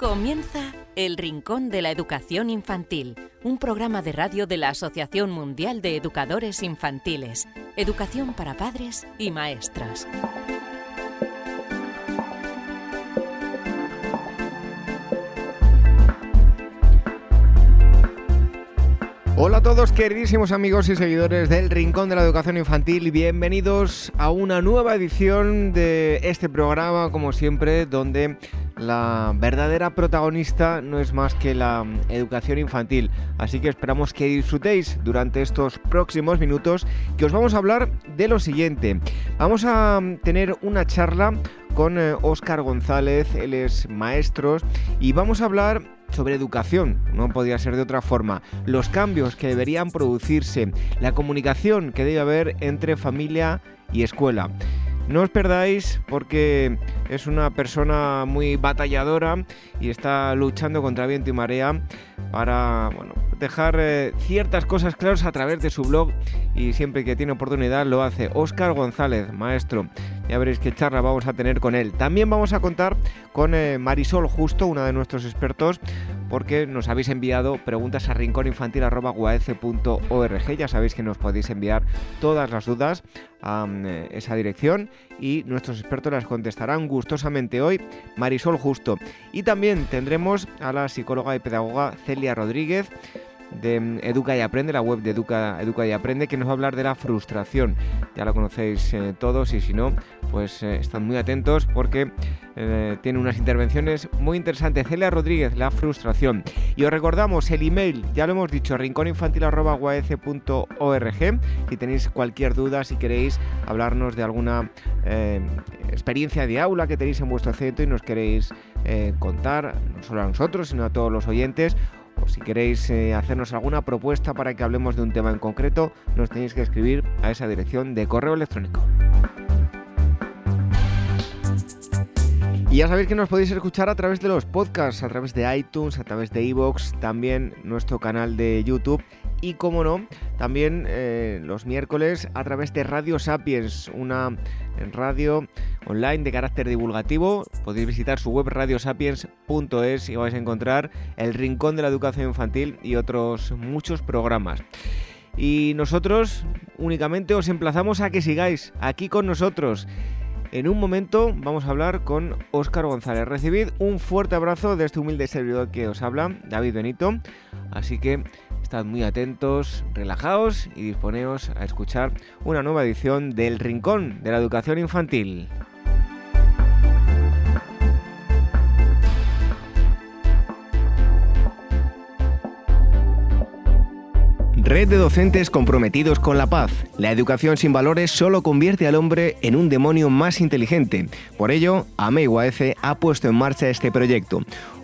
Comienza El Rincón de la Educación Infantil, un programa de radio de la Asociación Mundial de Educadores Infantiles, Educación para Padres y Maestras. Hola a todos queridísimos amigos y seguidores del Rincón de la Educación Infantil, bienvenidos a una nueva edición de este programa, como siempre, donde la verdadera protagonista no es más que la educación infantil. Así que esperamos que disfrutéis durante estos próximos minutos que os vamos a hablar de lo siguiente. Vamos a tener una charla con Óscar eh, González, él es maestro, y vamos a hablar sobre educación, no podía ser de otra forma, los cambios que deberían producirse, la comunicación que debe haber entre familia y escuela. No os perdáis porque es una persona muy batalladora y está luchando contra viento y marea para dejar eh, ciertas cosas claras a través de su blog y siempre que tiene oportunidad lo hace. Óscar González, maestro. Ya veréis qué charla vamos a tener con él. También vamos a contar con eh, Marisol Justo, una de nuestros expertos, porque nos habéis enviado preguntas a rincóninfantil.org. Ya sabéis que nos podéis enviar todas las dudas a eh, esa dirección y nuestros expertos las contestarán gustosamente hoy. Marisol Justo. Y también tendremos a la psicóloga y pedagoga Celia Rodríguez de mm, Educa y Aprende, la web de Educa, Educa y Aprende, que nos va a hablar de la frustración. Ya la conocéis eh, todos y si no, pues eh, están muy atentos porque eh, tiene unas intervenciones muy interesantes. Celia Rodríguez, la frustración. Y os recordamos el email, ya lo hemos dicho, rincóninfantil.org. Si tenéis cualquier duda, si queréis hablarnos de alguna experiencia de aula que tenéis en vuestro centro y nos queréis contar, no solo a nosotros, sino a todos los oyentes, si queréis eh, hacernos alguna propuesta para que hablemos de un tema en concreto, nos tenéis que escribir a esa dirección de correo electrónico. Y ya sabéis que nos podéis escuchar a través de los podcasts, a través de iTunes, a través de iVoox, también nuestro canal de YouTube y, como no, también eh, los miércoles a través de Radio Sapiens, una radio online de carácter divulgativo. Podéis visitar su web radiosapiens.es y vais a encontrar el Rincón de la Educación Infantil y otros muchos programas. Y nosotros únicamente os emplazamos a que sigáis aquí con nosotros. En un momento vamos a hablar con Óscar González. Recibid un fuerte abrazo de este humilde servidor que os habla, David Benito. Así que estad muy atentos, relajaos y disponeos a escuchar una nueva edición del Rincón de la Educación Infantil. Red de docentes comprometidos con la paz. La educación sin valores solo convierte al hombre en un demonio más inteligente. Por ello, AME ha puesto en marcha este proyecto.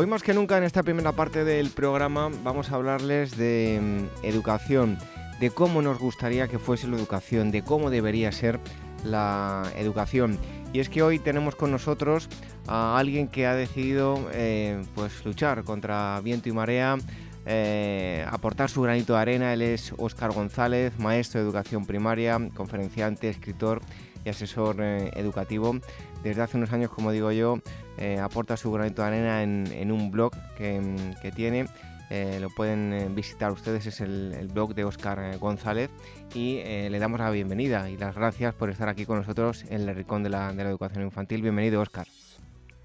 Hoy más que nunca en esta primera parte del programa vamos a hablarles de mm, educación, de cómo nos gustaría que fuese la educación, de cómo debería ser la educación. Y es que hoy tenemos con nosotros a alguien que ha decidido eh, pues luchar contra viento y marea, eh, aportar su granito de arena. Él es Óscar González, maestro de educación primaria, conferenciante, escritor y asesor eh, educativo. Desde hace unos años, como digo yo, eh, aporta su granito de arena en, un blog que, tiene. Eh, lo pueden visitar ustedes, es el, blog de Oscar González y le damos la bienvenida y las gracias por estar aquí con nosotros en el Rincón de la, Educación Infantil. Bienvenido, Oscar.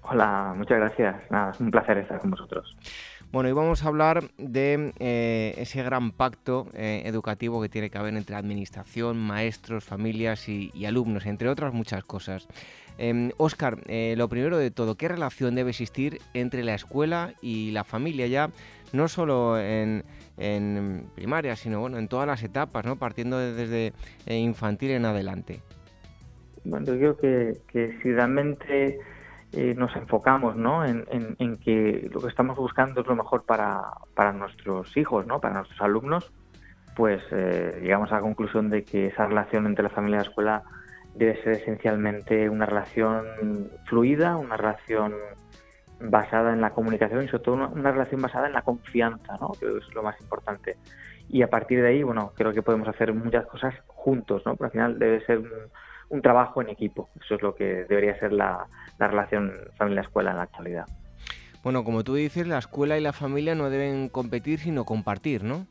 Hola, muchas gracias. Nada, es un placer estar con vosotros. Bueno, y vamos a hablar de eh, ese gran pacto eh, educativo que tiene que haber entre administración, maestros, familias y, alumnos, entre otras muchas cosas. Óscar, eh, lo primero de todo, ¿qué relación debe existir entre la escuela y la familia ya, no solo en, primaria, sino bueno, en todas las etapas, ¿no? partiendo desde infantil en adelante? Bueno, yo creo que, que si realmente eh, nos enfocamos ¿no? En, que lo que estamos buscando es lo mejor para, para nuestros hijos, ¿no? para nuestros alumnos, pues eh, llegamos a la conclusión de que esa relación entre la familia y la escuela debe ser esencialmente una relación fluida, una relación basada en la comunicación y sobre todo una, relación basada en la confianza, ¿no? que es lo más importante. Y a partir de ahí, bueno, creo que podemos hacer muchas cosas juntos, ¿no? Pero al final debe ser un, un trabajo en equipo. Eso es lo que debería ser la, relación familia-escuela en la actualidad. Bueno, como tú dices, la escuela y la familia no deben competir, sino compartir, ¿no?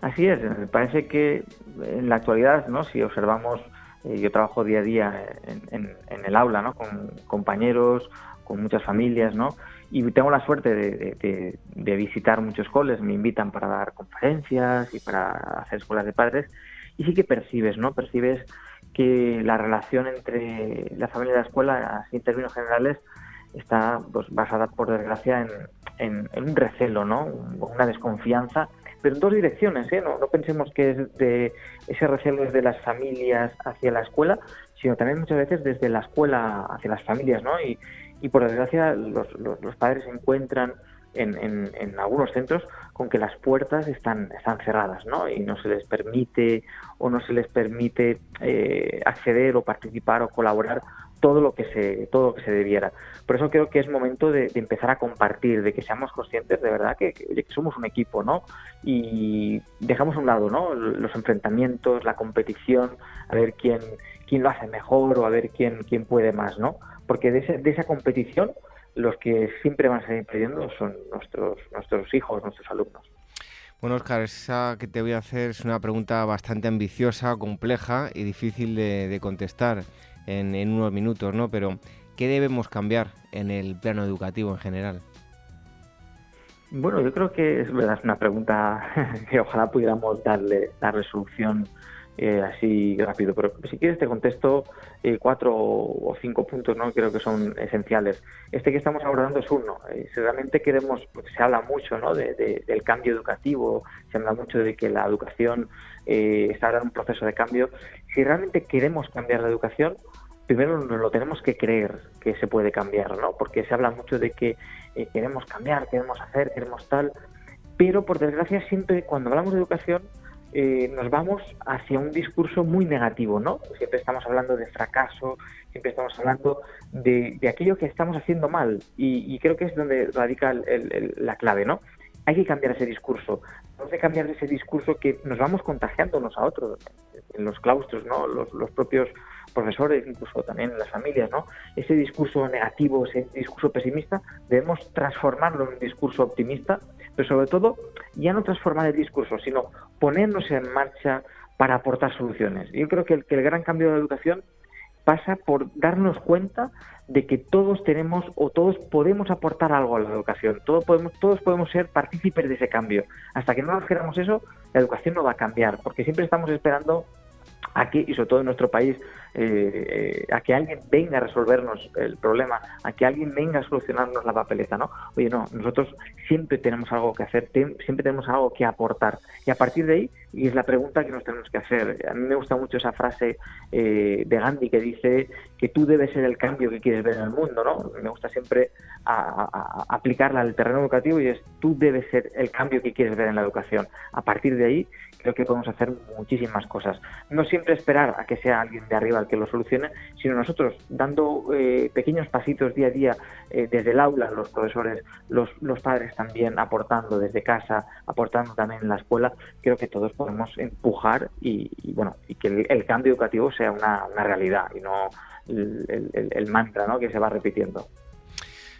Así es. Me parece que en la actualidad, ¿no? Si observamos, eh, yo trabajo día a día en, el aula, ¿no? Con compañeros, con muchas familias, ¿no? Y tengo la suerte de, de visitar muchos coles, me invitan para dar conferencias y para hacer escuelas de padres, y sí que percibes, ¿no? Percibes que la relación entre la familia y la escuela, así en términos generales, está pues, basada, por desgracia, en, un recelo, ¿no? una desconfianza, pero en dos direcciones. ¿eh? No, pensemos que es de, ese recelo es de las familias hacia la escuela, sino también muchas veces desde la escuela hacia las familias. ¿no? Y, y por desgracia, los, los padres se encuentran en, algunos centros con que las puertas están, están cerradas ¿no? y no se les permite o no se les permite eh, acceder o participar o colaborar todo lo que se todo lo que se debiera. Por eso creo que es momento de, empezar a compartir de que seamos conscientes de verdad que, somos un equipo no y dejamos a un lado no los enfrentamientos la competición a ver quién quién lo hace mejor o a ver quién quién puede más no porque de, de esa competición los que siempre van a seguir perdiendo son nuestros, nuestros hijos, nuestros alumnos. Bueno, Oscar, esa que te voy a hacer es una pregunta bastante ambiciosa, compleja y difícil de, contestar en, en, unos minutos, ¿no? Pero, ¿qué debemos cambiar en el plano educativo en general? Bueno, yo creo que es verdad, es una pregunta que ojalá pudiéramos darle, la solución eh, así rápido. Pero si quieres te contesto eh, cuatro o cinco puntos, ¿no? Creo que son esenciales. Este que estamos abordando es uno. Eh, si realmente queremos, porque se habla mucho, ¿no? De, del cambio educativo, se habla mucho de que la educación está ahora en un proceso de cambio. Si realmente queremos cambiar la educación, primero lo tenemos que creer que se puede cambiar, ¿no? Porque se habla mucho de que queremos cambiar, queremos hacer, queremos tal, pero por desgracia siempre cuando hablamos de educación eh, nos vamos hacia un discurso muy negativo, ¿no? Siempre estamos hablando de fracaso, siempre estamos hablando de, aquello que estamos haciendo mal y, creo que es donde radica la clave, ¿no? Hay que cambiar ese discurso, no que cambiar ese discurso que nos vamos contagiando unos a otros en los claustros, ¿no? Los propios profesores, incluso también en las familias, ¿no? Ese discurso negativo, ese discurso pesimista, debemos transformarlo en un discurso optimista pero sobre todo ya no transformar el discurso, sino ponernos en marcha para aportar soluciones. Yo creo que el, que el gran cambio de la educación pasa por darnos cuenta de que todos tenemos o todos podemos aportar algo a la educación, todos podemos, todos podemos ser partícipes de ese cambio. Hasta que no nos queramos eso, la educación no va a cambiar, porque siempre estamos esperando aquí y sobre todo en nuestro país eh, a que alguien venga a resolvernos el problema, a que alguien venga a solucionarnos la papeleta, ¿no? Oye, no, nosotros siempre tenemos algo que hacer, siempre tenemos algo que aportar. Y a partir de ahí, y es la pregunta que nos tenemos que hacer, a mí me gusta mucho esa frase eh, de Gandhi que dice que tú debes ser el cambio que quieres ver en el mundo, ¿no? Me gusta siempre aplicarla al terreno educativo y es tú debes ser el cambio que quieres ver en la educación. A partir de ahí, creo que podemos hacer muchísimas cosas. No siempre esperar a que sea alguien de arriba el que lo solucione, sino nosotros dando eh, pequeños pasitos día a día eh, desde el aula, los profesores, los, padres también aportando desde casa, aportando también en la escuela, creo que todos podemos empujar y, bueno y que el, cambio educativo sea una, una realidad y no el, el, mantra ¿no? que se va repitiendo.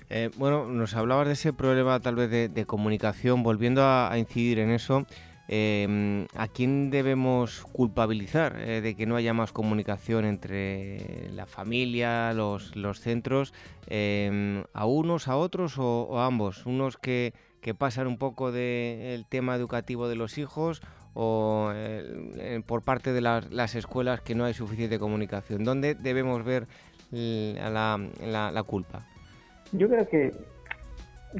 Eh, bueno, nos hablabas de ese problema tal vez de, comunicación, volviendo a, incidir en eso, Em, ¿A quién debemos culpabilizar eh, de que no haya más comunicación entre la familia, los, centros? Em, ¿A unos, a otros o, a ambos? ¿Unos que, pasan un poco del tema educativo de los hijos o eh, por parte de las, escuelas que no hay suficiente comunicación? ¿Dónde debemos ver la, la culpa? Yo creo que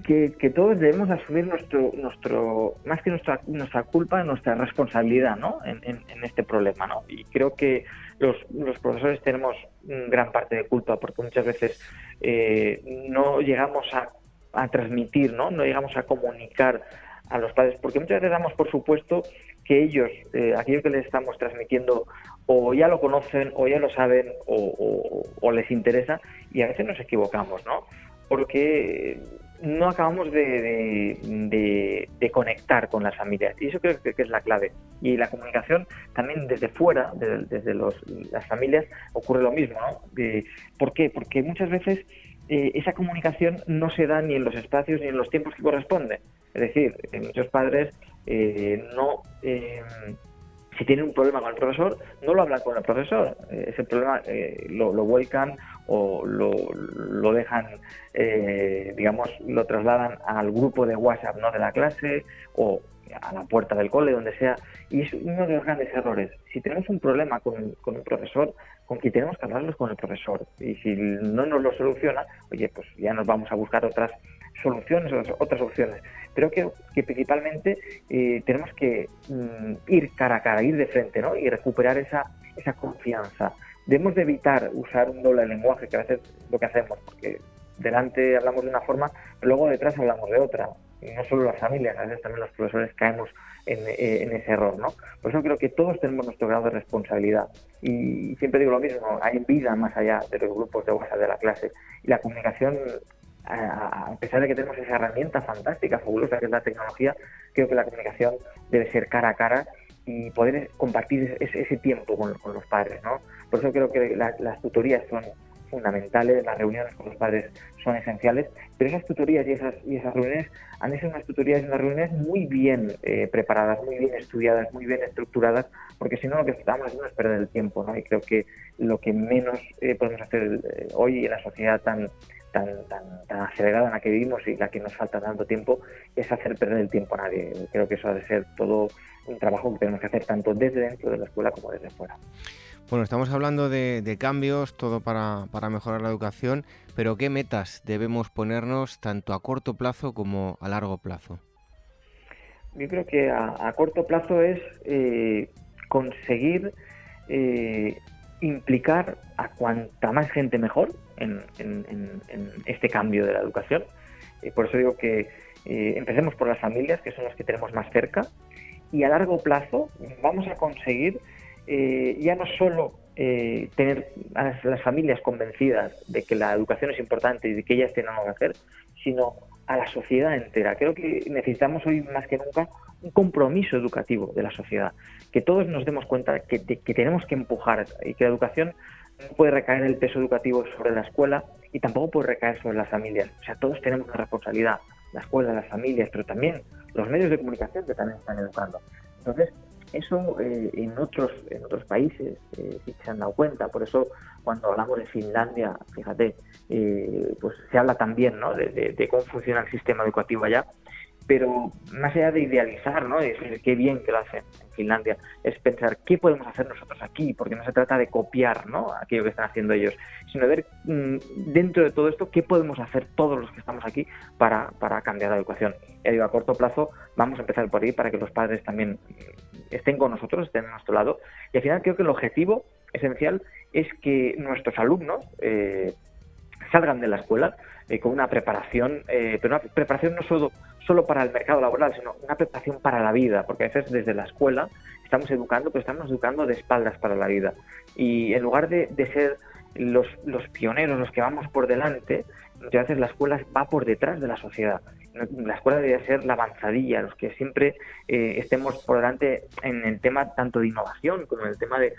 que, todos debemos asumir nuestro, nuestro más que nuestra, nuestra culpa, nuestra responsabilidad ¿no? en, este problema. ¿no? Y creo que los, los, profesores tenemos gran parte de culpa porque muchas veces eh, no llegamos a, a, transmitir, ¿no? no llegamos a comunicar a los padres, porque muchas veces damos por supuesto que ellos, eh, aquello que les estamos transmitiendo, o ya lo conocen, o ya lo saben, o, o les interesa, y a veces nos equivocamos, ¿no? Porque no acabamos de, conectar con las familias. Y eso creo que, es la clave. Y la comunicación también desde fuera, desde, las familias, ocurre lo mismo. ¿no? ¿Por qué? Porque muchas veces eh, esa comunicación no se da ni en los espacios ni en los tiempos que corresponden. Es decir, eh, muchos padres eh, no si tienen un problema con el profesor, no lo hablan con el profesor. ese problema lo, lo, vuelcan o lo, lo dejan, eh, digamos, lo trasladan al grupo de WhatsApp ¿no? de la clase o a la puerta del cole, donde sea. Y es uno de los grandes errores. Si tenemos un problema con, con un profesor, con quien tenemos que hablarlos con el profesor. Y si no nos lo soluciona, oye, pues ya nos vamos a buscar otras soluciones, otras opciones. Pero creo que principalmente eh, tenemos que mm, ir cara a cara, ir de frente, ¿no? Y recuperar esa, esa confianza debemos de evitar usar un doble lenguaje, que a veces es lo que hacemos, porque delante hablamos de una forma, pero luego detrás hablamos de otra. Y no solo las familias, a veces también los profesores caemos en, eh, ese error, ¿no? Por eso creo que todos tenemos nuestro grado de responsabilidad. Y siempre digo lo mismo, hay vida más allá de los grupos de WhatsApp de la clase. Y la comunicación, a pesar de que tenemos esa herramienta fantástica, fabulosa, que es la tecnología, creo que la comunicación debe ser cara a cara y poder compartir ese, tiempo con, los padres, ¿no? Por eso creo que las tutorías son fundamentales, las reuniones con los padres son esenciales, pero esas tutorías y esas, y esas reuniones han de ser unas tutorías y unas reuniones muy bien eh, preparadas, muy bien estudiadas, muy bien estructuradas, porque si no lo que estamos haciendo es perder el tiempo, ¿no? Y creo que lo que menos eh, podemos hacer eh, hoy en la sociedad tan, tan, tan, acelerada en la que vivimos y la que nos falta tanto tiempo es hacer perder el tiempo a nadie. Creo que eso ha de ser todo un trabajo que tenemos que hacer tanto desde dentro de la escuela como desde fuera. Bueno, estamos hablando de, cambios, todo para, mejorar la educación, pero ¿qué metas debemos ponernos tanto a corto plazo como a largo plazo? Yo creo que a, corto plazo es eh, conseguir eh, implicar a cuanta más gente mejor en, este cambio de la educación. y por eso digo que eh, empecemos por las familias, que son las que tenemos más cerca, y a largo plazo vamos a conseguir eh, ya no solo eh, tener a las, familias convencidas de que la educación es importante y de que ellas tienen algo que hacer, sino a la sociedad entera. Creo que necesitamos hoy más que nunca un compromiso educativo de la sociedad, que todos nos demos cuenta que, que tenemos que empujar y que la educación no puede recaer el peso educativo sobre la escuela y tampoco puede recaer sobre las familias. O sea, todos tenemos una responsabilidad, la escuela, las familias, pero también los medios de comunicación que también están educando. Entonces, eso eh, en otros en otros países eh, se han dado cuenta. Por eso cuando hablamos de Finlandia, fíjate, eh, pues se habla también ¿no? de, cómo funciona el sistema educativo allá pero más allá de idealizar, ¿no? De decir qué bien que lo hacen en Finlandia, es pensar qué podemos hacer nosotros aquí, porque no se trata de copiar, ¿no? Aquello que están haciendo ellos, sino ver mm, dentro de todo esto qué podemos hacer todos los que estamos aquí para, para cambiar la educación. Ya digo, a corto plazo vamos a empezar por ahí para que los padres también estén con nosotros, estén a nuestro lado. Y al final creo que el objetivo esencial es que nuestros alumnos eh, salgan de la escuela eh, con una preparación, eh, pero una preparación no solo solo para el mercado laboral, sino una preparación para la vida, porque a veces desde la escuela estamos educando, pero estamos educando de espaldas para la vida. Y en lugar de, ser los, los, pioneros, los que vamos por delante, muchas veces la escuela va por detrás de la sociedad. La escuela debería ser la avanzadilla, los que siempre eh, estemos por delante en el tema tanto de innovación como en el tema de,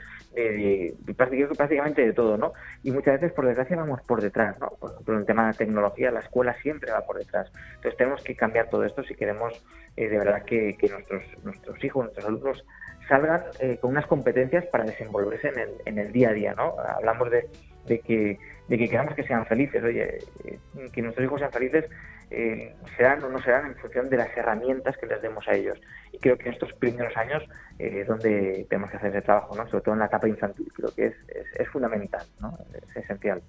prácticamente de todo, ¿no? Y muchas veces, por desgracia, vamos por detrás, ¿no? Por ejemplo, en el tema de tecnología, la escuela siempre va por detrás. Entonces tenemos que cambiar todo esto si queremos eh, de verdad que, nuestros, nuestros hijos, nuestros alumnos salgan eh, con unas competencias para desenvolverse en el, en el día a día, ¿no? Hablamos de, de, que, de que queramos que sean felices, oye, eh, que nuestros hijos sean felices serán o no serán en función de las herramientas que les demos a ellos. Y creo que en estos primeros años es donde tenemos que hacer ese trabajo, ¿no? Sobre todo en la etapa infantil, creo que es, es, fundamental, ¿no? Es esencial.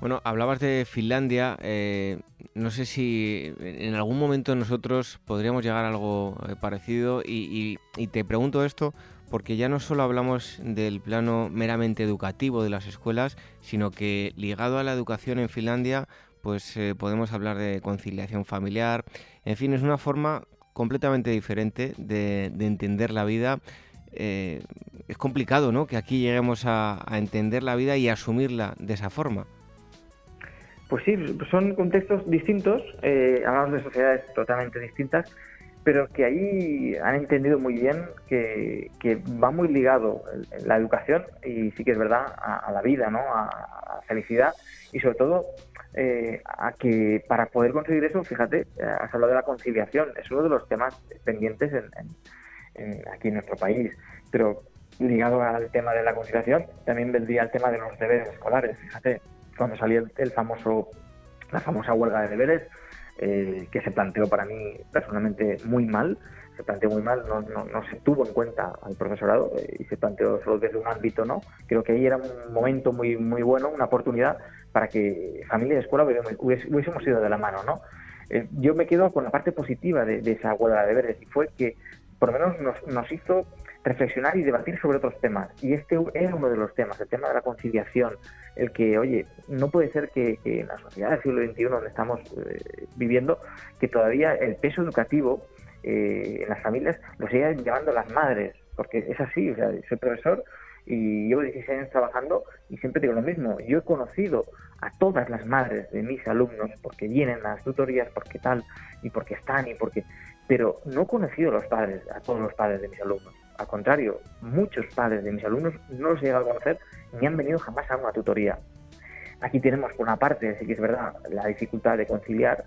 Bueno, hablabas de Finlandia. Eh, no sé si en algún momento nosotros podríamos llegar a algo eh, parecido y, te pregunto esto porque ya no solo hablamos del plano meramente educativo de las escuelas, sino que ligado a la educación en Finlandia, pues eh, podemos hablar de conciliación familiar. En fin, es una forma completamente diferente de, entender la vida. es complicado, ¿no? Que aquí lleguemos a entender la vida y asumirla de esa forma. Pues sí, son contextos distintos, eh, hablamos de sociedades totalmente distintas, pero que ahí han entendido muy bien que, va muy ligado la educación, y sí que es verdad, a, la vida, ¿no? A, la felicidad, y sobre todo eh, a que para poder conseguir eso, fíjate, has hablado de la conciliación, es uno de los temas pendientes aquí en nuestro país, pero ligado al tema de la conciliación, también vendría el tema de los deberes escolares, fíjate, cuando salió el, famoso, la famosa huelga de deberes, eh, que se planteó para mí personalmente muy mal, se planteó muy mal, no, no, se tuvo en cuenta al profesorado eh, y se planteó solo desde un ámbito, ¿no? Creo que ahí era un momento muy, muy bueno, una oportunidad para que familia y escuela hubiésemos ido de la mano, ¿no? Eh, yo me quedo con la parte positiva de, esa huelga de deberes y fue que por lo menos nos, nos hizo reflexionar y debatir sobre otros temas. Y este es uno de los temas, el tema de la conciliación, el que, oye, no puede ser que, en la sociedad del siglo XXI donde estamos eh, viviendo, que todavía el peso educativo eh, en las familias lo sigan llevando las madres, porque es así, o sea, soy profesor y llevo 16 años trabajando y siempre digo lo mismo, yo he conocido a todas las madres de mis alumnos porque vienen a las tutorías, porque tal, y porque están, y porque... Pero no he conocido a los padres, a todos los padres de mis alumnos. Al contrario, muchos padres de mis alumnos no los he llegado a conocer ni han venido jamás a una tutoría. Aquí tenemos, por una parte, sí que es verdad, la dificultad de conciliar.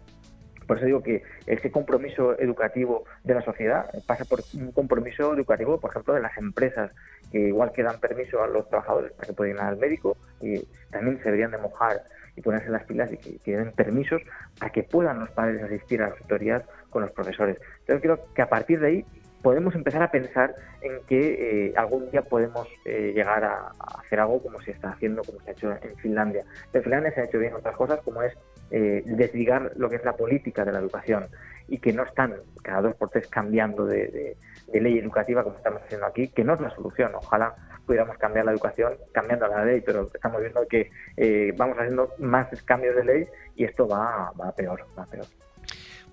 Por eso digo que ese compromiso educativo de la sociedad pasa por un compromiso educativo, por ejemplo, de las empresas, que igual que dan permiso a los trabajadores para que puedan ir al médico, y también se deberían de mojar y ponerse las pilas y que, den permisos para que puedan los padres asistir a las tutorías con los profesores. Entonces creo que a partir de ahí podemos empezar a pensar en que eh, algún día podemos eh, llegar a, hacer algo como se está haciendo, como se ha hecho en Finlandia. En Finlandia se han hecho bien otras cosas, como es eh, desligar lo que es la política de la educación y que no están cada dos por tres cambiando de, ley educativa como estamos haciendo aquí, que no es la solución. Ojalá pudiéramos cambiar la educación cambiando la ley, pero estamos viendo que vamos haciendo más cambios de ley y esto va, va peor, va peor.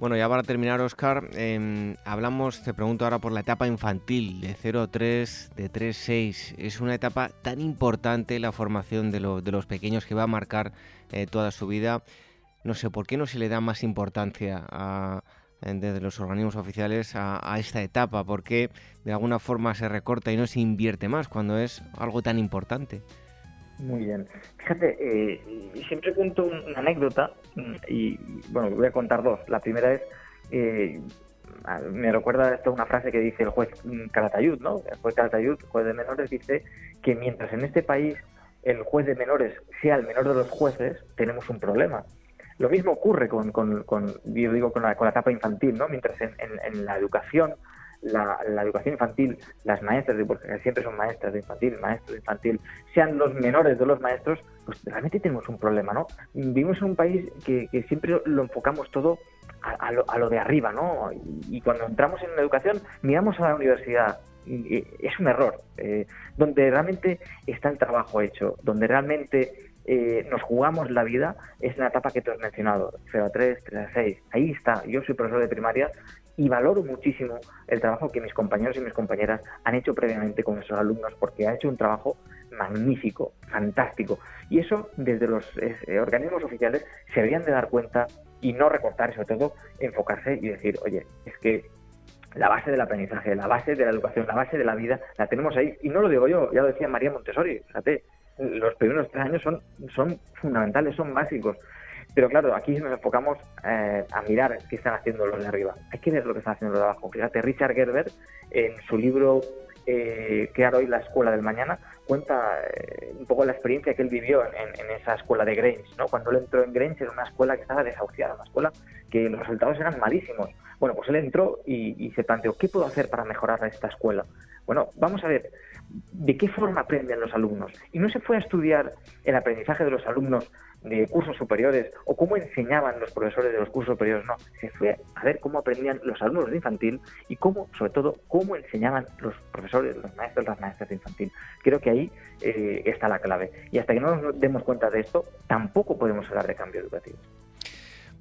Bueno, ya para terminar, Oscar, em, hablamos, te pregunto ahora por la etapa infantil de 0-3, de 3-6. Es una etapa tan importante la formación de, los pequeños que va a marcar eh, toda su vida. No sé, ¿por qué no se le da más importancia desde los organismos oficiales a, esta etapa? ¿Por qué de alguna forma se recorta y no se invierte más cuando es algo tan importante? Muy bien. Fíjate, eh, siempre cuento una anécdota y, bueno, voy a contar dos. La primera es, eh, me recuerda esto una frase que dice el juez Calatayud, ¿no? El juez Calatayud, juez de menores, dice que mientras en este país el juez de menores sea el menor de los jueces, tenemos un problema. Lo mismo ocurre con, con, con yo digo, con la, con la etapa infantil, ¿no? Mientras en, en la educación la, educación infantil, las maestras, porque siempre son maestras de infantil, maestros de infantil, sean los menores de los maestros, pues realmente tenemos un problema, ¿no? Vivimos en un país que, siempre lo enfocamos todo a, lo, de arriba, ¿no? Y, cuando entramos en la educación, miramos a la universidad. Es un error. Eh, donde realmente está el trabajo hecho, donde realmente eh, nos jugamos la vida es la etapa que tú has mencionado, 0 a 3, 3 a 6. Ahí está. Yo soy profesor de primaria y valoro muchísimo el trabajo que mis compañeros y mis compañeras han hecho previamente con esos alumnos porque ha hecho un trabajo magnífico, fantástico. Y eso desde los eh, organismos oficiales se deberían de dar cuenta y no recortar, sobre todo enfocarse y decir, oye, es que la base del aprendizaje, la base de la educación, la base de la vida, la tenemos ahí. Y no lo digo yo, ya lo decía María Montessori, fíjate, los primeros tres años son, son fundamentales, son básicos. Pero claro, aquí nos enfocamos eh, a mirar qué están haciendo los de arriba. Hay que ver lo que están haciendo los de abajo. Fíjate, Richard Gerber, en su libro eh, Crear hoy la escuela del mañana, cuenta eh, un poco la experiencia que él vivió en, esa escuela de Grange. ¿no? Cuando él entró en Grange era una escuela que estaba desahuciada, una escuela que los resultados eran malísimos. Bueno, pues él entró y, y se planteó, ¿qué puedo hacer para mejorar esta escuela? Bueno, vamos a ver, ¿de qué forma aprenden los alumnos? Y no se fue a estudiar el aprendizaje de los alumnos de cursos superiores o cómo enseñaban los profesores de los cursos superiores, no, se fue a ver cómo aprendían los alumnos de infantil y cómo, sobre todo, cómo enseñaban los profesores, los maestros, las maestras de infantil. Creo que ahí eh, está la clave. Y hasta que no nos demos cuenta de esto, tampoco podemos hablar de cambio educativo.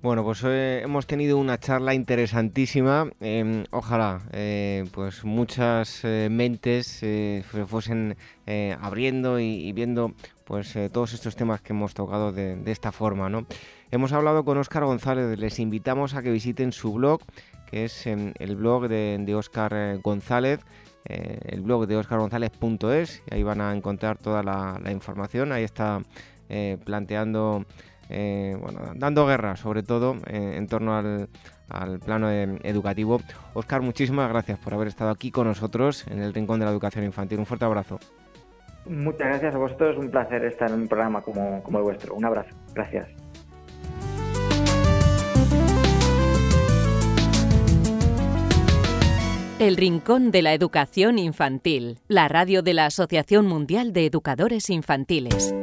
Bueno, pues hoy hemos tenido una charla interesantísima. Em, ojalá, eh, pues muchas eh, mentes se fuesen abriendo y, viendo pues eh, todos estos temas que hemos tocado de, esta forma. ¿no? Hemos hablado con Óscar González, les invitamos a que visiten su blog, que es em, el blog de, Óscar eh, González, eh, el blog de oscargonzález.es, ahí van a encontrar toda la, información, ahí está planteando, bueno, dando guerra sobre todo en torno al, al plano educativo. Óscar, muchísimas gracias por haber estado aquí con nosotros en el Rincón de la Educación Infantil. Un fuerte abrazo. Muchas gracias a vosotros, un placer estar en un programa como, como el vuestro. Un abrazo, gracias. El Rincón de la Educación Infantil, la radio de la Asociación Mundial de Educadores Infantiles.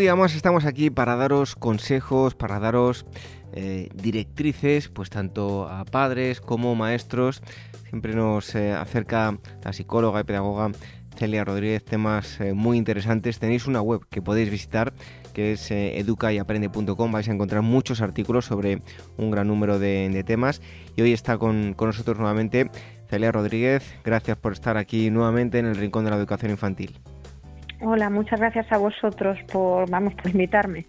Día más estamos aquí para daros consejos, para daros eh, directrices, pues tanto a padres como maestros. Siempre nos eh, acerca la psicóloga y pedagoga Celia Rodríguez temas eh, muy interesantes. Tenéis una web que podéis visitar que es educayaprende.com. Vais a encontrar muchos artículos sobre un gran número de, temas. Y hoy está con, con nosotros nuevamente Celia Rodríguez. Gracias por estar aquí nuevamente en el Rincón de la Educación Infantil. Hola, muchas gracias a vosotros por, vamos, por invitarme.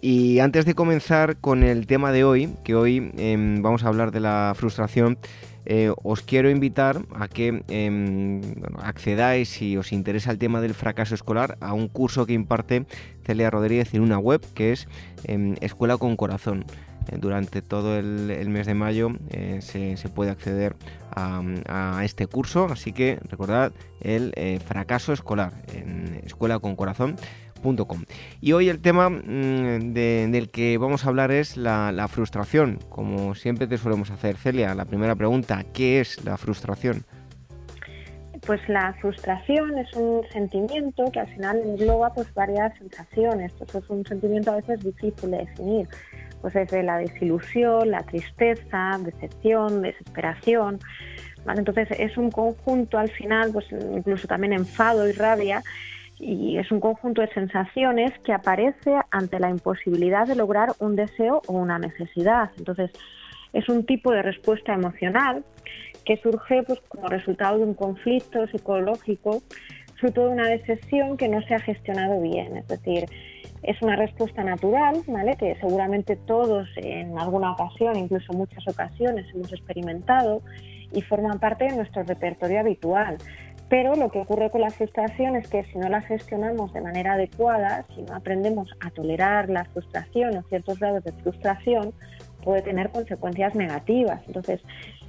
Y antes de comenzar con el tema de hoy, que hoy em, vamos a hablar de la frustración, eh, os quiero invitar a que em, accedáis, si os interesa el tema del fracaso escolar, a un curso que imparte Celia Rodríguez en una web que es em, Escuela con Corazón. Eh, durante todo el, mes de mayo eh, se, puede acceder a, este curso, así que recordad el eh, fracaso escolar en escuelaconcorazón.com. Y hoy el tema mm, del que vamos a hablar es la, frustración, como siempre te solemos hacer. Celia, la primera pregunta, ¿qué es la frustración? Pues la frustración es un sentimiento que al final engloba pues varias sensaciones. Pues es un sentimiento a veces difícil de definir pues desde la desilusión, la tristeza, decepción, desesperación. Entonces es un conjunto al final, pues incluso también enfado y rabia, y es un conjunto de sensaciones que aparece ante la imposibilidad de lograr un deseo o una necesidad. Entonces es un tipo de respuesta emocional que surge pues, como resultado de un conflicto psicológico, fruto de una decepción que no se ha gestionado bien. Es decir, es una respuesta natural, ¿vale? Que seguramente todos en alguna ocasión, incluso muchas ocasiones, hemos experimentado y forman parte de nuestro repertorio habitual. Pero lo que ocurre con la frustración es que si no la gestionamos de manera adecuada, si no aprendemos a tolerar la frustración o ciertos grados de frustración, puede tener consecuencias negativas. Entonces,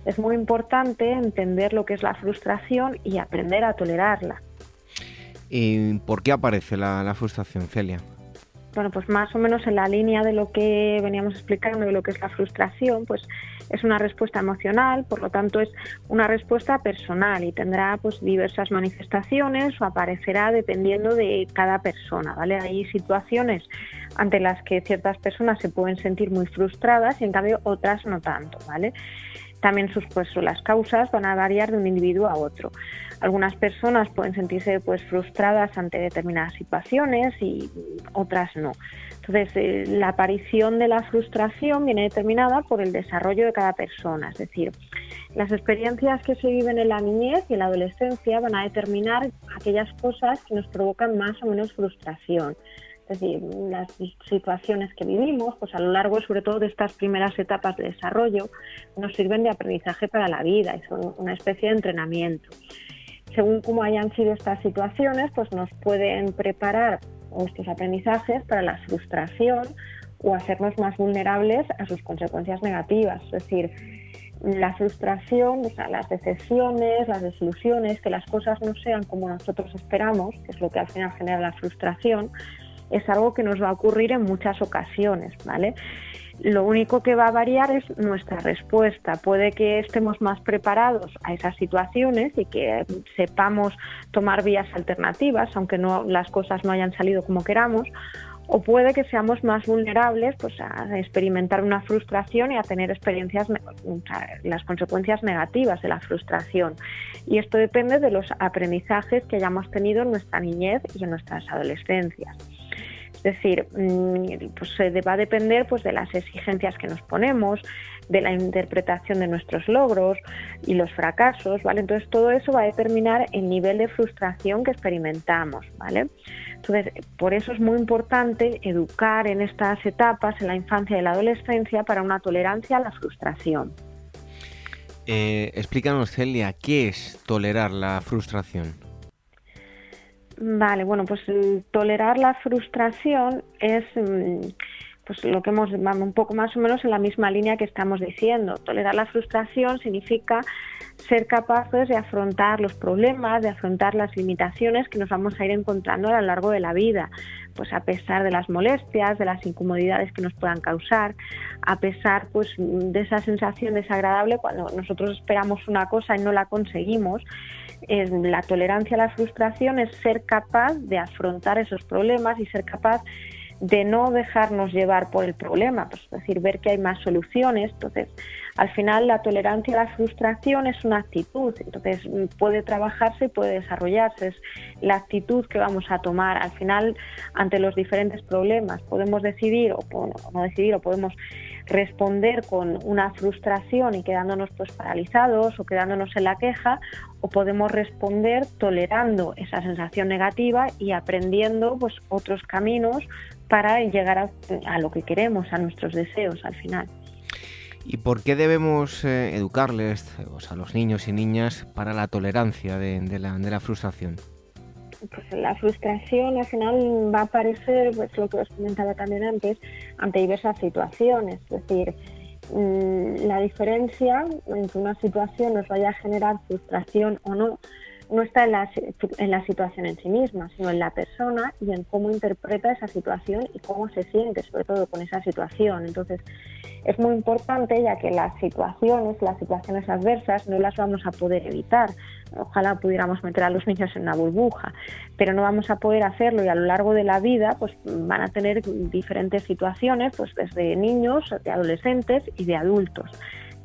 es muy importante entender lo que es la frustración y aprender a tolerarla. ¿Y por qué aparece la frustración, Celia? Bueno, pues más o menos en la línea de lo que veníamos explicando de lo que es la frustración, pues es una respuesta emocional, por lo tanto es una respuesta personal y tendrá pues diversas manifestaciones o aparecerá dependiendo de cada persona, ¿vale? Hay situaciones ante las que ciertas personas se pueden sentir muy frustradas y en cambio otras no tanto, ¿vale? También sus pues las causas van a variar de un individuo a otro. Algunas personas pueden sentirse pues frustradas ante determinadas situaciones y otras no. Entonces, eh, la aparición de la frustración viene determinada por el desarrollo de cada persona, es decir, Las experiencias que se viven en la niñez y en la adolescencia van a determinar aquellas cosas que nos provocan más o menos frustración. Es decir, las situaciones que vivimos, pues a lo largo sobre todo de estas primeras etapas de desarrollo, nos sirven de aprendizaje para la vida y son una especie de entrenamiento. Según cómo hayan sido estas situaciones, pues nos pueden preparar estos aprendizajes para la frustración o hacernos más vulnerables a sus consecuencias negativas. Es decir, la frustración, o sea, las decepciones, las desilusiones, que las cosas no sean como nosotros esperamos, que es lo que al final genera la frustración, es algo que nos va a ocurrir en muchas ocasiones, ¿vale? Lo único que va a variar es nuestra respuesta. Puede que estemos más preparados a esas situaciones y que sepamos tomar vías alternativas, aunque no las cosas no hayan salido como queramos, o puede que seamos más vulnerables pues, a experimentar una frustración y a tener experiencias, las consecuencias negativas de la frustración. Y esto depende de los aprendizajes que hayamos tenido en nuestra niñez y en nuestras adolescencias. Es decir, mm, pues va a depender pues, de las exigencias que nos ponemos, de la interpretación de nuestros logros y los fracasos, ¿vale? Entonces todo eso va a determinar el nivel de frustración que experimentamos, ¿vale? Entonces, por eso es muy importante educar en estas etapas, en la infancia y la adolescencia, para una tolerancia a la frustración. Eh, explícanos, Celia, ¿qué es tolerar la frustración? Vale, bueno, pues mm, tolerar la frustración es mm, pues lo que hemos un poco más o menos en la misma línea que estamos diciendo. Tolerar la frustración significa ser capaces de afrontar los problemas, de afrontar las limitaciones que nos vamos a ir encontrando a lo largo de la vida, pues a pesar de las molestias, de las incomodidades que nos puedan causar, a pesar pues de esa sensación desagradable cuando nosotros esperamos una cosa y no la conseguimos. la tolerancia a la frustración es ser capaz de afrontar esos problemas y ser capaz no dejarnos llevar por el problema, pues, es decir, ver que hay más soluciones. Entonces, al final la tolerancia a la frustración es una actitud, entonces puede trabajarse y puede desarrollarse, es la actitud que vamos a tomar. Al final, ante los diferentes problemas, podemos decidir o no decidir o podemos responder con una frustración y quedándonos pues paralizados o quedándonos en la queja o podemos responder tolerando esa sensación negativa y aprendiendo pues otros caminos para llegar a, lo que queremos, a nuestros deseos al final. ¿Y por qué debemos eh, educarles a los niños y niñas para la tolerancia de, la, de la frustración? pues la frustración al final va a aparecer, pues lo que os comentaba también antes, ante diversas situaciones. Es decir, mm, la diferencia entre una situación nos vaya a generar frustración o no, no está en la, en la situación en sí misma, sino en la persona y en cómo interpreta esa situación y cómo se siente, sobre todo con esa situación. Entonces, es muy importante ya que las situaciones, las situaciones adversas, no las vamos a poder evitar. Ojalá pudiéramos meter a los niños en una burbuja, pero no vamos a poder hacerlo y a lo largo de la vida pues van a tener diferentes situaciones, pues desde niños, de adolescentes y de adultos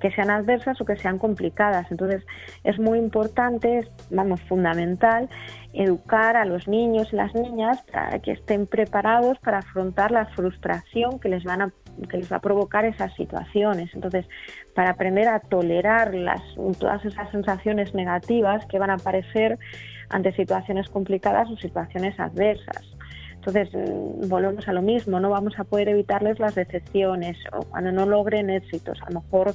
que sean adversas o que sean complicadas. Entonces es muy importante, vamos, fundamental, educar a los niños y las niñas para que estén preparados para afrontar la frustración que les van a que les va a provocar esas situaciones. Entonces, para aprender a tolerar las, todas esas sensaciones negativas que van a aparecer ante situaciones complicadas o situaciones adversas. Entonces, mm, volvemos a lo mismo, no vamos a poder evitarles las decepciones o cuando no logren éxitos. A lo mejor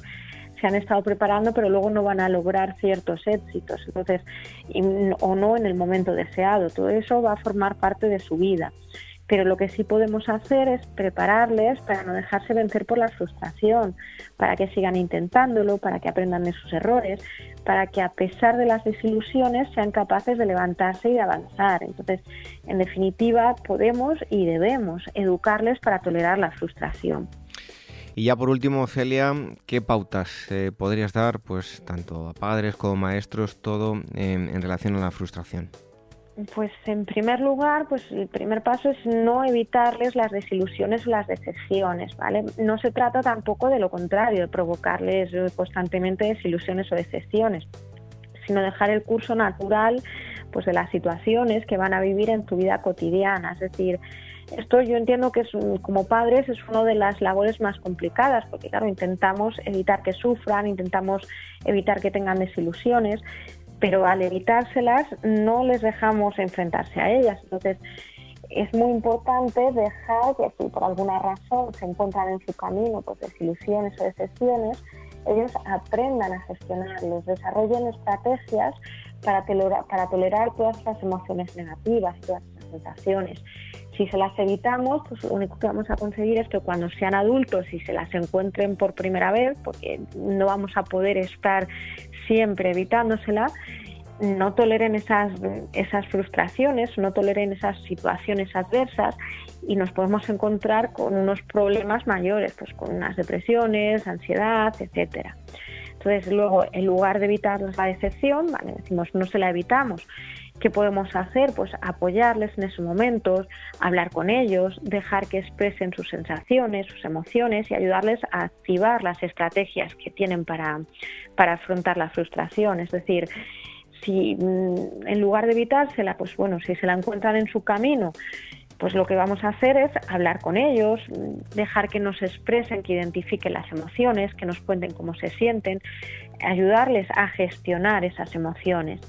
se han estado preparando, pero luego no van a lograr ciertos éxitos, entonces, o no en el momento deseado. Todo eso va a formar parte de su vida. Pero lo que sí podemos hacer es prepararles para no dejarse vencer por la frustración, para que sigan intentándolo, para que aprendan de sus errores, para que a pesar de las desilusiones sean capaces de levantarse y de avanzar. Entonces, en definitiva, podemos y debemos educarles para tolerar la frustración. Y ya por último, Celia, ¿qué pautas eh, podrías dar, pues tanto a padres como maestros, todo en relación a la frustración? Pues en primer lugar, pues el primer paso es no evitarles las desilusiones o las decepciones, ¿vale? No se trata tampoco de lo contrario, de provocarles constantemente desilusiones o decepciones, sino dejar el curso natural pues de las situaciones que van a vivir en su vida cotidiana, es decir, Esto yo entiendo que es, como padres es una de las labores más complicadas, porque claro, intentamos evitar que sufran, intentamos evitar que tengan desilusiones, pero al evitárselas no les dejamos enfrentarse a ellas. Entonces, es muy importante dejar que si por alguna razón se encuentran en su camino pues, desilusiones o decepciones, ellos aprendan a gestionarlos, desarrollen estrategias para tolerar, para tolerar todas las emociones negativas, todas las sensaciones. Si se las evitamos, pues lo único que vamos a conseguir es que cuando sean adultos y se las encuentren por primera vez, porque no vamos a poder estar siempre evitándoselas, no toleren esas, esas frustraciones, no toleren esas situaciones adversas y nos podemos encontrar con unos problemas mayores, pues con unas depresiones, ansiedad, etcétera. Entonces, luego, en lugar de evitar la decepción, decimos no se la evitamos. ¿Qué podemos hacer? Pues apoyarles en esos momentos, hablar con ellos, dejar que expresen sus sensaciones, sus emociones y ayudarles a activar las estrategias que tienen para, para afrontar la frustración. Es decir, si mm, en lugar de evitársela, pues bueno, si se la encuentran en su camino, pues lo que vamos a hacer es hablar con ellos, dejar que nos expresen, que identifiquen las emociones, que nos cuenten cómo se sienten, ayudarles a gestionar esas emociones.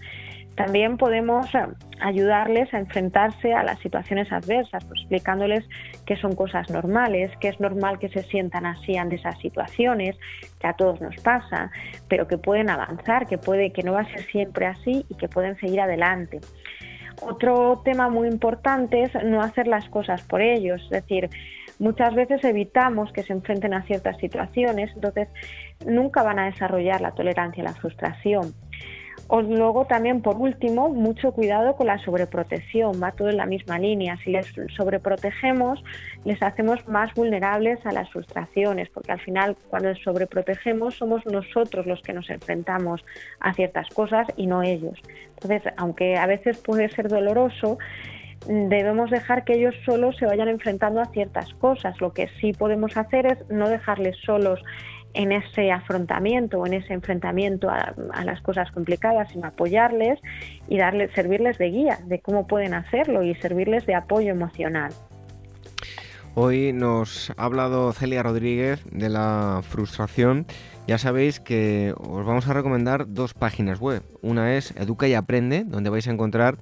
También podemos eh, ayudarles a enfrentarse a las situaciones adversas, pues explicándoles que son cosas normales, que es normal que se sientan así ante esas situaciones, que a todos nos pasa, pero que pueden avanzar, que puede que no va a ser siempre así y que pueden seguir adelante. Otro tema muy importante es no hacer las cosas por ellos, es decir, muchas veces evitamos que se enfrenten a ciertas situaciones, entonces nunca van a desarrollar la tolerancia a la frustración. O luego también, por último, mucho cuidado con la sobreprotección, va todo en la misma línea. Si les sobreprotegemos, les hacemos más vulnerables a las frustraciones, porque al final cuando les sobreprotegemos somos nosotros los que nos enfrentamos a ciertas cosas y no ellos. Entonces, aunque a veces puede ser doloroso, debemos dejar que ellos solos se vayan enfrentando a ciertas cosas. Lo que sí podemos hacer es no dejarles solos en ese afrontamiento o en ese enfrentamiento a, las cosas complicadas, sino apoyarles y darles, servirles de guía de cómo pueden hacerlo y servirles de apoyo emocional. Hoy nos ha hablado Celia Rodríguez de la frustración. Ya sabéis que os vamos a recomendar dos páginas web. Una es Educa y Aprende, donde vais a encontrar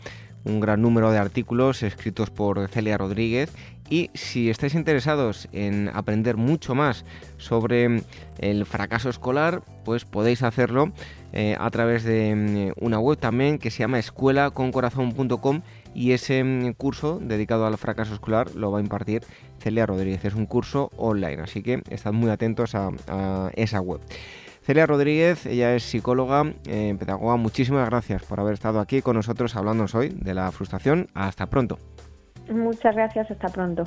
un gran número de artículos escritos por Celia Rodríguez y si estáis interesados en aprender mucho más sobre el fracaso escolar, pues podéis hacerlo eh, a través de mm, una web también que se llama escuelaconcorazon.com y ese mm, curso dedicado al fracaso escolar lo va a impartir Celia Rodríguez. Es un curso online, así que estad muy atentos a, esa web. Celia Rodríguez, ella es psicóloga, eh, pedagoga. Muchísimas gracias por haber estado aquí con nosotros hablándonos hoy de la frustración. Hasta pronto. Muchas gracias, hasta pronto.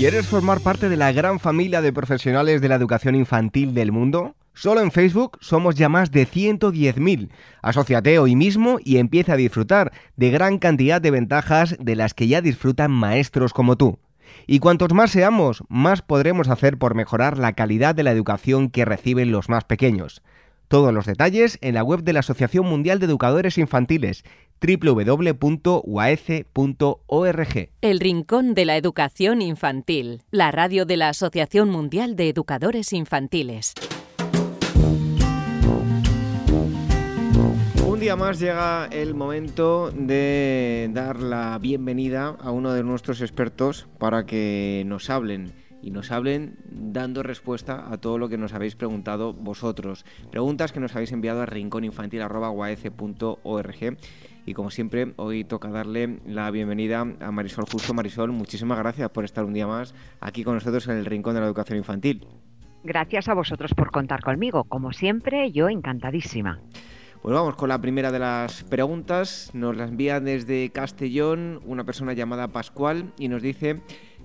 ¿Quieres formar parte de la gran familia de profesionales de la educación infantil del mundo? Solo en Facebook somos ya más de 110.000. Asociate hoy mismo y empieza a disfrutar de gran cantidad de ventajas de las que ya disfrutan maestros como tú. Y cuantos más seamos, más podremos hacer por mejorar la calidad de la educación que reciben los más pequeños. Todos los detalles en la web de la Asociación Mundial de Educadores Infantiles www.uaece.org. El Rincón de la Educación Infantil, la radio de la Asociación Mundial de Educadores Infantiles. Un día más llega el momento de dar la bienvenida a uno de nuestros expertos para que nos hablen y nos hablen dando respuesta a todo lo que nos habéis preguntado vosotros. Preguntas que nos habéis enviado a rincóninfantil.org y como siempre hoy toca darle la bienvenida a Marisol Justo. Marisol, muchísimas gracias por estar un día más aquí con nosotros en el Rincón de la Educación Infantil. Gracias a vosotros por contar conmigo. Como siempre, yo encantadísima. Pues vamos con la primera de las preguntas. Nos la envía desde Castellón una persona llamada Pascual y nos dice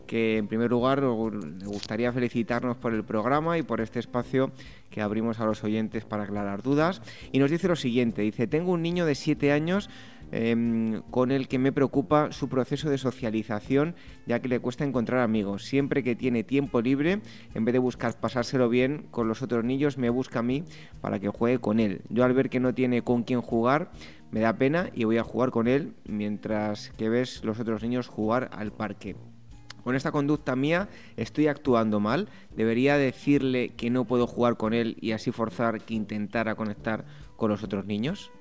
que en primer lugar me gustaría felicitarnos por el programa y por este espacio que abrimos a los oyentes para aclarar dudas. Y nos dice lo siguiente, dice, tengo un niño de 7 años Em, con el que me preocupa su proceso de socialización, ya que le cuesta encontrar amigos. Siempre que tiene tiempo libre, en vez de buscar pasárselo bien con los otros niños, me busca a mí para que juegue con él. Yo al ver que no tiene con quién jugar, me da pena y voy a jugar con él mientras que ves los otros niños jugar al parque. Con esta conducta mía estoy actuando mal. Debería decirle que no puedo jugar con él y así forzar que intentara conectar con los otros niños.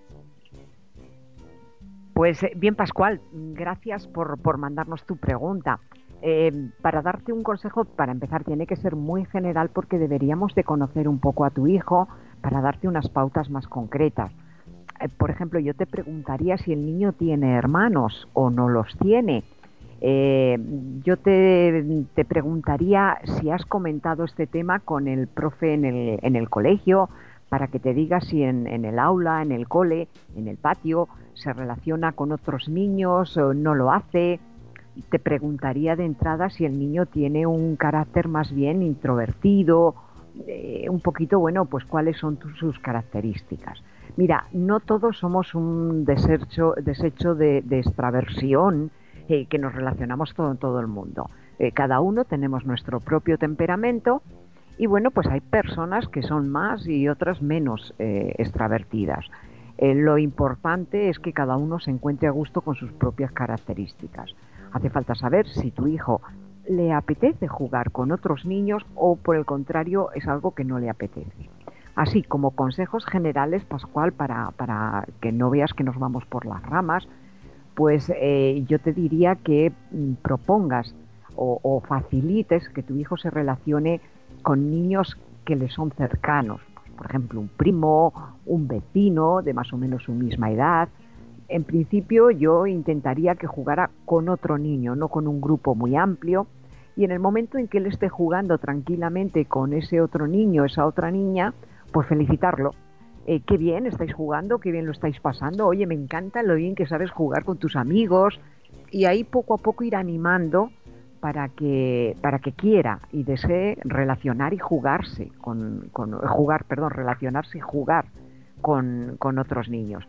Pues eh, bien, Pascual, gracias por, mandarnos tu pregunta. Eh, para darte un consejo, para empezar, tiene que ser muy general porque deberíamos de conocer un poco a tu hijo para darte unas pautas más concretas. Eh, por ejemplo, yo te preguntaría si el niño tiene hermanos o no los tiene. yo te, te, preguntaría si has comentado este tema con el profe en el, en el colegio, para que te diga si en, en, el aula, en el cole, en el patio, se relaciona con otros niños o no lo hace. Te preguntaría de entrada si el niño tiene un carácter más bien introvertido, eh, un poquito, bueno, pues cuáles son sus características. Mira, no todos somos un desecho, desecho de, extraversión eh, que nos relacionamos con todo el mundo. Eh, cada uno tenemos nuestro propio temperamento y bueno, pues hay personas que son más y otras menos extravertidas. Eh, lo importante es que cada uno se encuentre a gusto con sus propias características. Hace falta saber si tu hijo le apetece jugar con otros niños o por el contrario es algo que no le apetece. Así como consejos generales, Pascual, para, para que no veas que nos vamos por las ramas, pues eh, yo te diría que mm, propongas o facilites que tu hijo se relacione con niños que le son cercanos, por ejemplo, un primo, un vecino de más o menos su misma edad. En principio yo intentaría que jugara con otro niño, no con un grupo muy amplio. Y en el momento en que él esté jugando tranquilamente con ese otro niño, esa otra niña, pues felicitarlo. Eh, qué bien estáis jugando, qué bien lo estáis pasando. Oye, me encanta lo bien que sabes jugar con tus amigos. Y ahí poco a poco ir animando para que, para que quiera y desee relacionar y jugarse con, jugar, perdón, relacionarse y jugar con, con otros niños.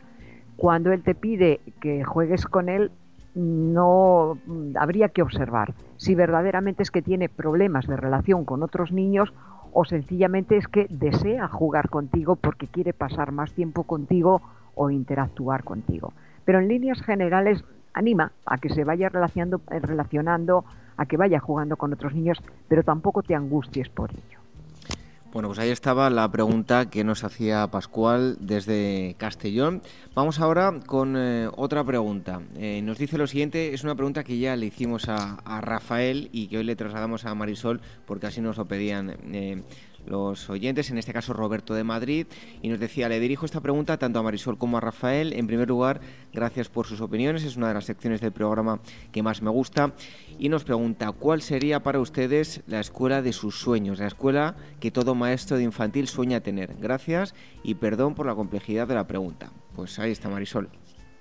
Cuando él te pide que juegues con él, no habría que observar si verdaderamente es que tiene problemas de relación con otros niños o sencillamente es que desea jugar contigo porque quiere pasar más tiempo contigo o interactuar contigo. Pero en líneas generales anima a que se vaya relacionando, relacionando a que vaya jugando con otros niños, pero tampoco te angusties por ello. Bueno, pues ahí estaba la pregunta que nos hacía Pascual desde Castellón. Vamos ahora con eh, otra pregunta. Eh, nos dice lo siguiente, es una pregunta que ya le hicimos a, Rafael y que hoy le trasladamos a Marisol porque así nos lo pedían eh, los oyentes, en este caso Roberto de Madrid, y nos decía, le dirijo esta pregunta tanto a Marisol como a Rafael. En primer lugar, gracias por sus opiniones, es una de las secciones del programa que más me gusta. Y nos pregunta, ¿cuál sería para ustedes la escuela de sus sueños, la escuela que todo maestro de infantil sueña tener? Gracias y perdón por la complejidad de la pregunta. Pues ahí está Marisol.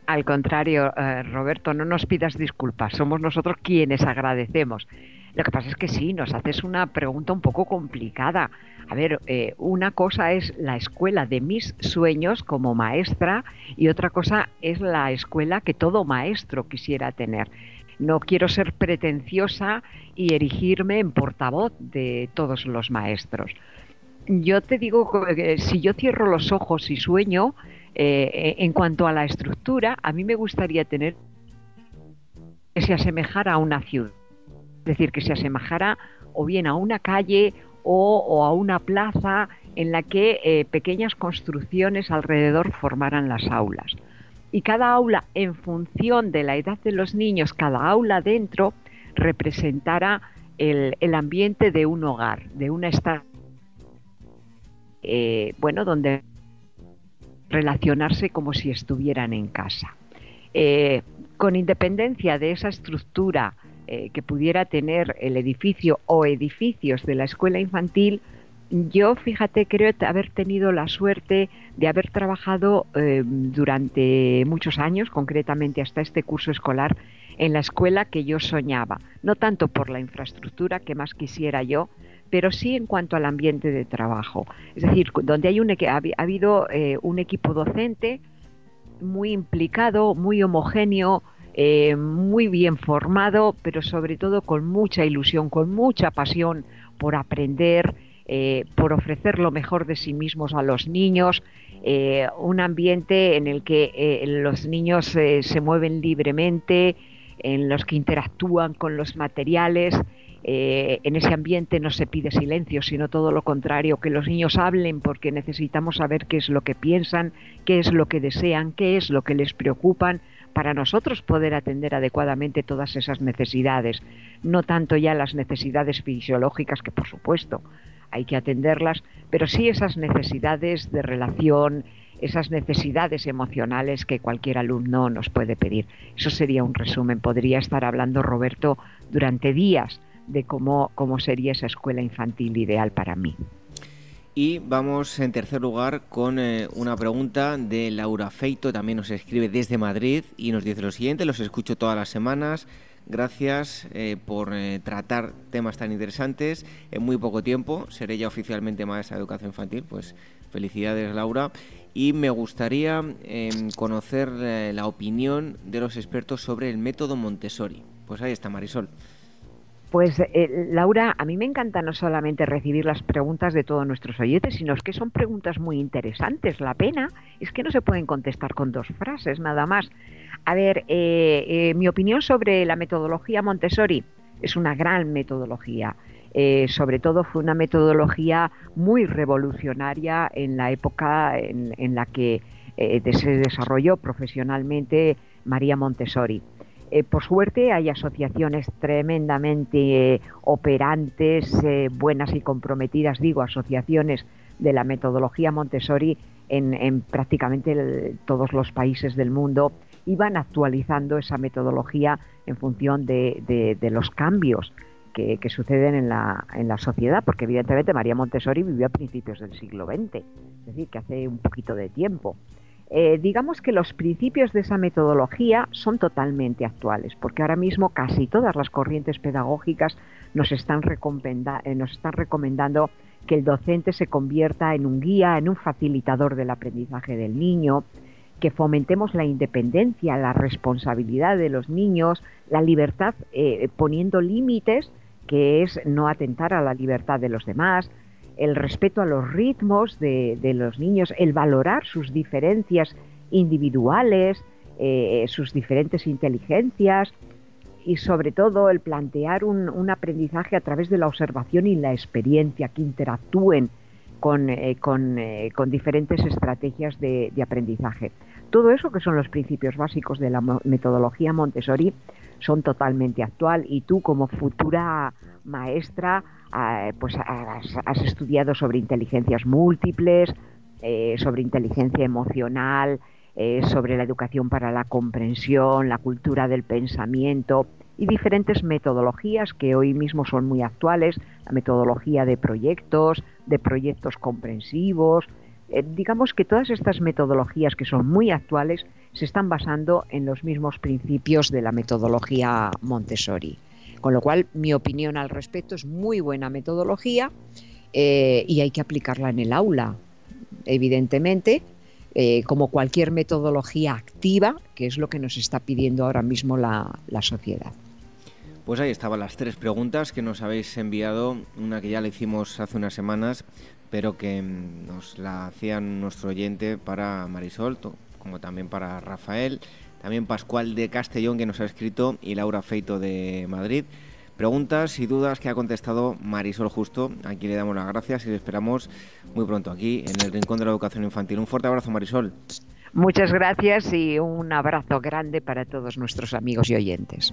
Al contrario, eh, Roberto, no nos pidas disculpas, somos nosotros quienes agradecemos. Lo que pasa es que sí, nos haces una pregunta un poco complicada. A ver, eh, una cosa es la escuela de mis sueños como maestra y otra cosa es la escuela que todo maestro quisiera tener. No quiero ser pretenciosa y erigirme en portavoz de todos los maestros. Yo te digo que si yo cierro los ojos y sueño, eh, en cuanto a la estructura, a mí me gustaría tener que se asemejara a una ciudad. Es decir, que se asemejara o bien a una calle o, a una plaza en la que eh, pequeñas construcciones alrededor formaran las aulas. Y cada aula, en función de la edad de los niños, cada aula dentro representara el, ambiente de un hogar, de una estancia, eh, bueno, donde relacionarse como si estuvieran en casa. Eh, con independencia de esa estructura eh, que pudiera tener el edificio o edificios de la escuela infantil, yo, fíjate, creo haber tenido la suerte de haber trabajado eh, durante muchos años, concretamente hasta este curso escolar, en la escuela que yo soñaba, no tanto por la infraestructura que más quisiera yo, pero sí en cuanto al ambiente de trabajo. Es decir, donde hay un, ha, habido eh, un equipo docente muy implicado, muy homogéneo, eh, muy bien formado, pero sobre todo con mucha ilusión, con mucha pasión por aprender, eh, por ofrecer lo mejor de sí mismos a los niños, un ambiente en el que los niños se mueven libremente, en los que interactúan con los materiales, eh, en ese ambiente no se pide silencio, sino todo lo contrario, que los niños hablen porque necesitamos saber qué es lo que piensan, qué es lo que desean, qué es lo que les preocupan, para nosotros poder atender adecuadamente todas esas necesidades, no tanto ya las necesidades fisiológicas, que por supuesto hay que atenderlas, pero sí esas necesidades de relación, esas necesidades emocionales que cualquier alumno nos puede pedir. Eso sería un resumen. Podría estar hablando Roberto durante días de cómo, cómo sería esa escuela infantil ideal para mí. Y vamos en tercer lugar con eh, una pregunta de Laura Feito, también nos escribe desde Madrid y nos dice lo siguiente, los escucho todas las semanas, gracias eh, por eh, tratar temas tan interesantes en muy poco tiempo, seré ya oficialmente maestra de educación infantil, pues felicidades Laura, y me gustaría em, conocer la opinión de los expertos sobre el método Montessori. Pues ahí está Marisol. Pues eh, Laura, a mí me encanta no solamente recibir las preguntas de todos nuestros oyentes, sino que son preguntas muy interesantes. La pena es que no se pueden contestar con dos frases nada más. A ver, eh, eh, mi opinión sobre la metodología Montessori es una gran metodología. sobre todo fue una metodología muy revolucionaria en la época en la que se desarrolló profesionalmente María Montessori. Eh, por suerte hay asociaciones tremendamente eh, operantes, eh, buenas y comprometidas, digo, asociaciones de la metodología Montessori en, prácticamente todos los países del mundo y van actualizando esa metodología en función de, los cambios que, suceden en la, en la, sociedad, porque evidentemente María Montessori vivió a principios del siglo XX, es decir, que hace un poquito de tiempo. Eh, digamos que los principios de esa metodología son totalmente actuales, porque ahora mismo casi todas las corrientes pedagógicas nos están, eh, nos están recomendando que el docente se convierta en un guía, en un facilitador del aprendizaje del niño, que fomentemos la independencia, la responsabilidad de los niños, la libertad eh, poniendo límites, que es no atentar a la libertad de los demás, el respeto a los ritmos de, los niños, el valorar sus diferencias individuales, eh, sus diferentes inteligencias y sobre todo el plantear un, aprendizaje a través de la observación y la experiencia que interactúen con, eh, eh, con, diferentes estrategias de, de, aprendizaje. Todo eso que son los principios básicos de la metodología Montessori son totalmente actual y tú como futura maestra pues has, estudiado sobre inteligencias múltiples, eh, sobre inteligencia emocional, eh, sobre la educación para la comprensión, la cultura del pensamiento y diferentes metodologías que hoy mismo son muy actuales, la metodología de proyectos, de proyectos comprensivos. Eh, digamos que todas estas metodologías que son muy actuales se están basando en los mismos principios de la metodología Montessori. Con lo cual, mi opinión al respecto es muy buena metodología eh, y hay que aplicarla en el aula, evidentemente, eh, como cualquier metodología activa, que es lo que nos está pidiendo ahora mismo la, sociedad. Pues ahí estaban las tres preguntas que nos habéis enviado, una que ya le hicimos hace unas semanas, pero que mm, nos la hacían nuestro oyente para Marisol, como también para Rafael también Pascual de Castellón que nos ha escrito y Laura Feito de Madrid. Preguntas y dudas que ha contestado Marisol Justo. Aquí le damos las gracias y le esperamos muy pronto aquí en el Rincón de la Educación Infantil. Un fuerte abrazo, Marisol. Muchas gracias y un abrazo grande para todos nuestros amigos y oyentes.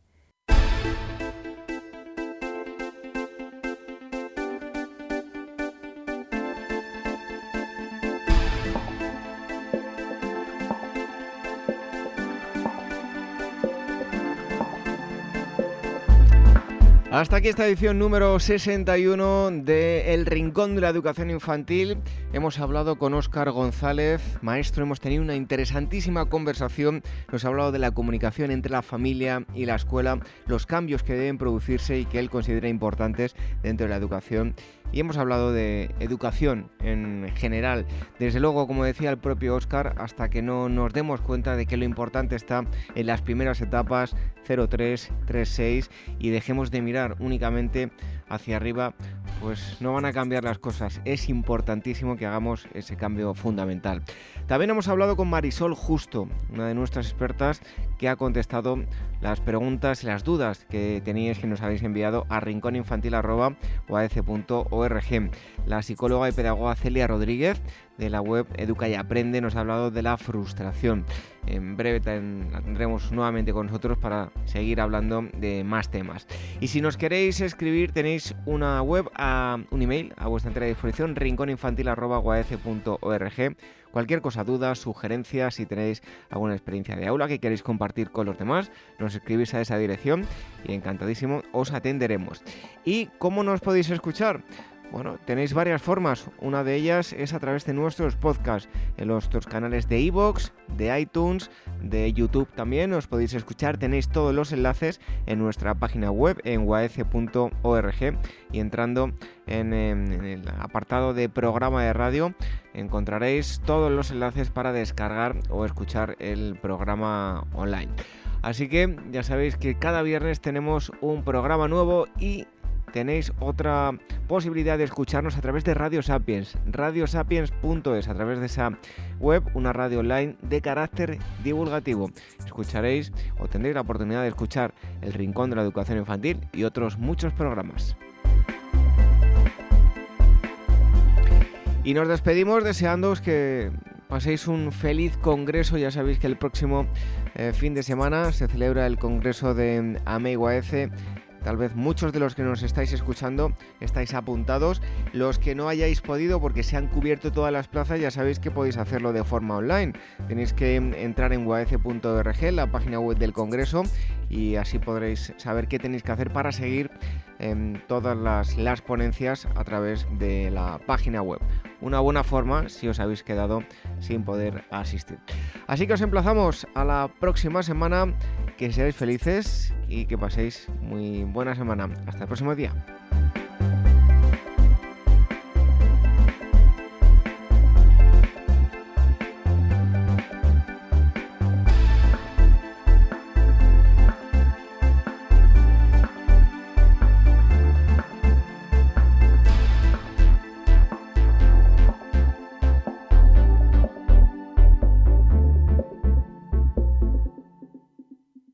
Hasta aquí esta edición número 61 de El Rincón de la Educación Infantil. Hemos hablado con Óscar González, maestro, hemos tenido una interesantísima conversación. Nos ha hablado de la comunicación entre la familia y la escuela, los cambios que deben producirse y que él considera importantes dentro de la educación y hemos hablado de educación en general. Desde luego, como decía el propio Oscar, hasta que no nos demos cuenta de que lo importante está en las primeras etapas 03, 36 y dejemos de mirar únicamente hacia arriba, pues no van a cambiar las cosas. Es importantísimo que hagamos ese cambio fundamental. También hemos hablado con Marisol Justo, una de nuestras expertas que ha contestado las preguntas y las dudas que teníais que nos habéis enviado a rincóninfantil.org. La psicóloga y pedagoga Celia Rodríguez de la web Educa y Aprende nos ha hablado de la frustración. En breve la tendremos nuevamente con nosotros para seguir hablando de más temas. Y si nos queréis escribir tenéis una web, un email a vuestra entera disposición, rincóninfantil.org. Cualquier cosa, dudas, sugerencias, si tenéis alguna experiencia de aula que queréis compartir con los demás, nos escribís a esa dirección y encantadísimo os atenderemos. ¿Y cómo nos podéis escuchar? Bueno, tenéis varias formas. Una de ellas es a través de nuestros podcasts, en nuestros canales de iVoox, de iTunes, de YouTube también. Os podéis escuchar. Tenéis todos los enlaces en nuestra página web en waece.org y entrando en, el apartado de programa de radio encontraréis todos los enlaces para descargar o escuchar el programa online. Así que ya sabéis que cada viernes tenemos un programa nuevo y tenéis otra posibilidad de escucharnos a través de Radio Sapiens, radiosapiens.es, a través de esa web, una radio online de carácter divulgativo. Escucharéis o tendréis la oportunidad de escuchar El Rincón de la Educación Infantil y otros muchos programas. Y nos despedimos deseándoos que paséis un feliz congreso. Ya sabéis que el próximo eh, fin de semana se celebra el congreso de AMEIGUAECE Tal vez muchos de los que nos estáis escuchando estáis apuntados. Los que no hayáis podido porque se han cubierto todas las plazas ya sabéis que podéis hacerlo de forma online. Tenéis que entrar en uac.org, la página web del Congreso, y así podréis saber qué tenéis que hacer para seguir en todas las, las ponencias a través de la página web. Una buena forma si os habéis quedado sin poder asistir. Así que os emplazamos a la próxima semana. Que seáis felices y que paséis muy buena semana. Hasta el próximo día.